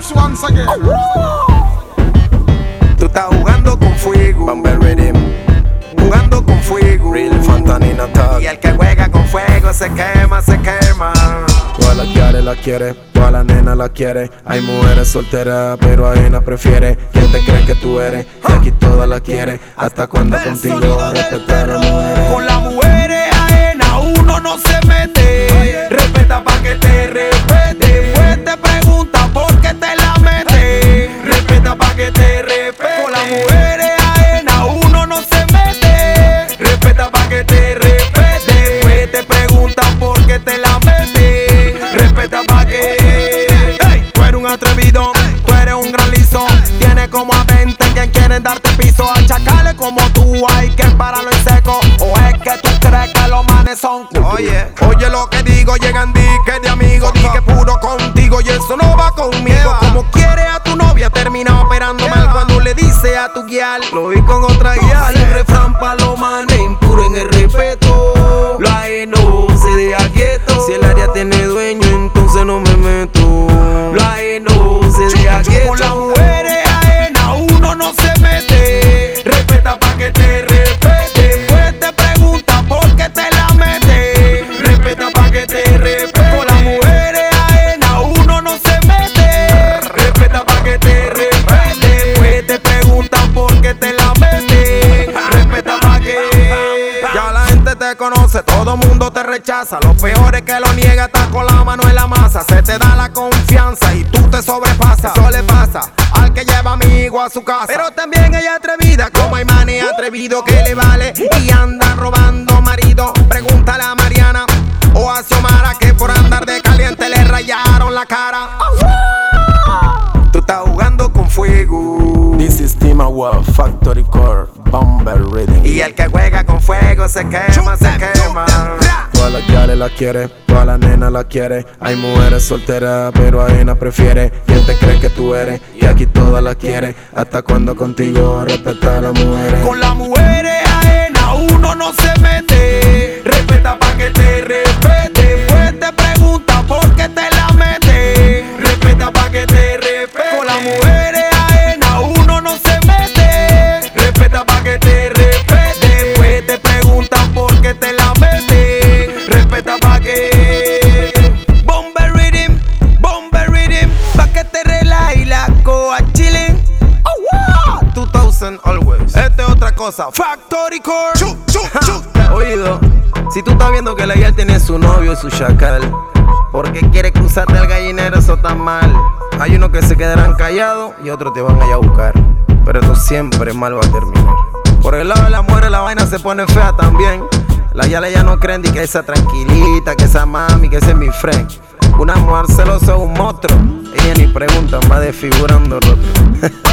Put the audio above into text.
Once again. Tú estás jugando con fuego. Bumble Rhythm, Jugando con fuego. Real Fantanina Talk. Y el que juega con fuego se quema, se quema. Toda la quiere, la quiere, toda la nena la quiere. Hay mujeres solteras, pero hay una prefiere. ¿Quién te crees que tú eres? Y aquí toda la quiere. Hasta cuando contigo respetar a mujeres. Con las mujeres ajenas uno no se mete. Quieren darte piso. A chacales como tú hay que pararlo en seco. O es que tú crees que los manes son. Oye, oye lo que digo, llegan diques de amigos. Di que puro contigo y eso no va conmigo. Como quiere a tu novia, termina operando mal cuando le dice a tu guial. Lo vi con otra guial. El refrán pa' los manes, impuro en el respeto. Lo ajeno se deja quieto. Si el área tiene te conoce, todo mundo te rechaza. Lo peor es que lo niega, está con la mano en la masa. Se te da la confianza y tú te sobrepasas. Eso le pasa al que lleva amigo a su casa. Pero también ella atrevida, como hay manes atrevido que le vale y anda robando marido. Pregúntale a Mariana o a Xiomara que por andar de caliente le rayaron la cara. Factory Core Bumble Rhythm. Y el que juega con fuego se quema, se quema. Toda la quiere, la quiere, toda la nena la quiere. Hay mujeres solteras, pero hay una prefiere. ¿Quién te cree que tú eres? Y aquí toda la quiere. Hasta cuando contigo respetar a las mujeres. Con las mujeres ajenas uno no se mete. Wow. 2000 always. Esta es otra cosa. Factory Core. Oído, si tú estás viendo que la guía tiene su novio y su chacal, ¿por qué quiere cruzarte al gallinero? Eso tan mal. Hay unos que se quedarán callados y otros te van a ir a buscar. Pero eso siempre mal va a terminar. Por el lado de la mujer la vaina se pone fea también. La yala ya no creen ni que esa tranquilita, que esa mami, que ese es mi friend. Una mujer celosa es un monstruo. Ella ni pregunta, va desfigurando el otro.